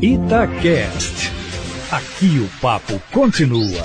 Itacast. Aqui o papo continua.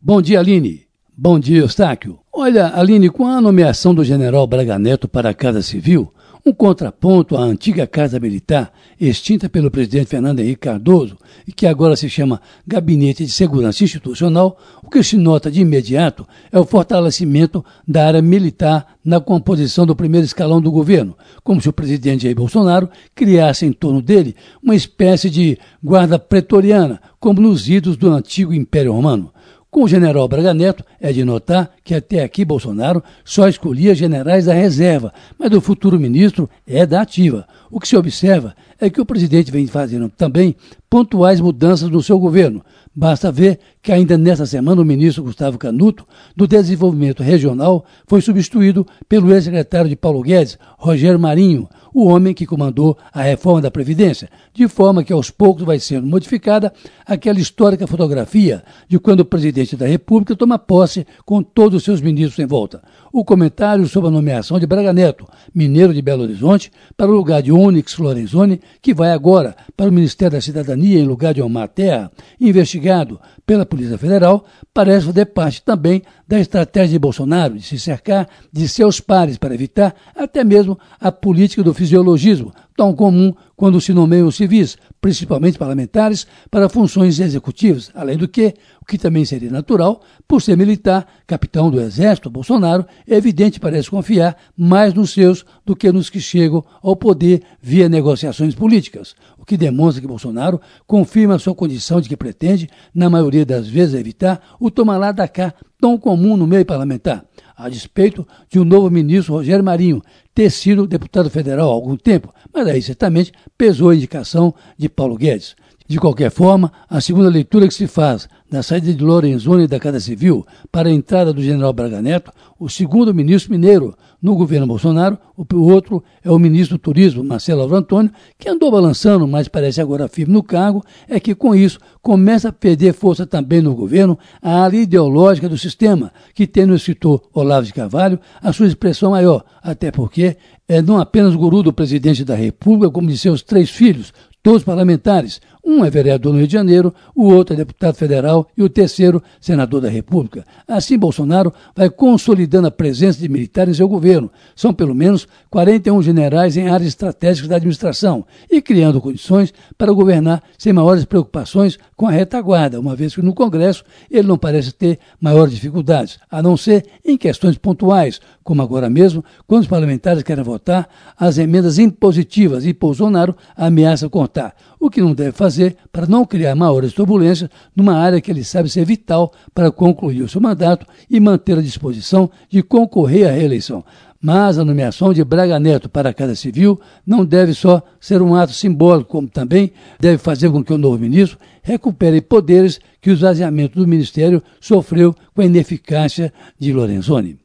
Bom dia, Aline. Bom dia, Eustáquio. Olha, Aline, com a nomeação do general Braga Neto para a Casa Civil, um contraponto à antiga Casa Militar, extinta pelo presidente Fernando Henrique Cardoso e que agora se chama Gabinete de Segurança Institucional, o que se nota de imediato é o fortalecimento da área militar na composição do primeiro escalão do governo, como se o presidente Jair Bolsonaro criasse em torno dele uma espécie de guarda pretoriana, como nos idos do antigo Império Romano. Com o general Braga Neto, é de notar que até aqui Bolsonaro só escolhia generais da reserva, mas o futuro ministro é da ativa. O que se observa é que o presidente vem fazendo também pontuais mudanças no seu governo. Basta ver que ainda nesta semana o ministro Gustavo Canuto, do Desenvolvimento Regional, foi substituído pelo ex-secretário de Paulo Guedes, Rogério Marinho, o homem que comandou a reforma da Previdência, de forma que aos poucos vai sendo modificada aquela histórica fotografia de quando o presidente da República toma posse com todos os seus ministros em volta. O comentário sobre a nomeação de Braga Neto, mineiro de Belo Horizonte, para o lugar de Onyx Lorenzoni, que vai agora para o Ministério da Cidadania em lugar de Omar Terra, investigado pela Polícia Federal, parece fazer parte também da estratégia de Bolsonaro de se cercar de seus pares para evitar até mesmo a política do fisiologismo, tão comum quando se nomeiam civis, principalmente parlamentares, para funções executivas, além do que, o que também seria natural, por ser militar, capitão do Exército, Bolsonaro, é evidente parece confiar mais nos seus do que nos que chegam ao poder via negociações políticas, o que demonstra que Bolsonaro confirma sua condição de que pretende, na maioria das vezes, evitar o tomar lá da cá tão comum no meio parlamentar a despeito de um novo ministro, Rogério Marinho, ter sido deputado federal há algum tempo, mas aí certamente pesou a indicação de Paulo Guedes. De qualquer forma, a segunda leitura que se faz da saída de Lorenzoni da Casa Civil para a entrada do general Braga Neto, o segundo ministro mineiro no governo Bolsonaro, o outro é o ministro do Turismo, Marcelo Alvaro Antônio, que andou balançando, mas parece agora firme no cargo, é que com isso começa a perder força também no governo a área ideológica do sistema, que tem no escritor Olavo de Carvalho a sua expressão maior, até porque é não apenas guru do presidente da República, como de seus três filhos, todos parlamentares. Um é vereador no Rio de Janeiro, o outro é deputado federal e o terceiro, senador da República. Assim, Bolsonaro vai consolidando a presença de militares em seu governo. São pelo menos 41 generais em áreas estratégicas da administração e criando condições para governar sem maiores preocupações com a retaguarda, uma vez que no Congresso ele não parece ter maiores dificuldades, a não ser em questões pontuais, como agora mesmo, quando os parlamentares querem votar as emendas impositivas e Bolsonaro ameaça cortar, o que não deve fazer para não criar maiores turbulências numa área que ele sabe ser vital para concluir o seu mandato e manter a disposição de concorrer à reeleição. Mas a nomeação de Braga Neto para a Casa Civil não deve só ser um ato simbólico, como também deve fazer com que o novo ministro recupere poderes que o esvaziamento do ministério sofreu com a ineficácia de Lorenzoni.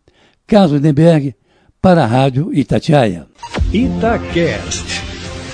Carlos Lindenberg, para a Rádio Itatiaia. Itacast.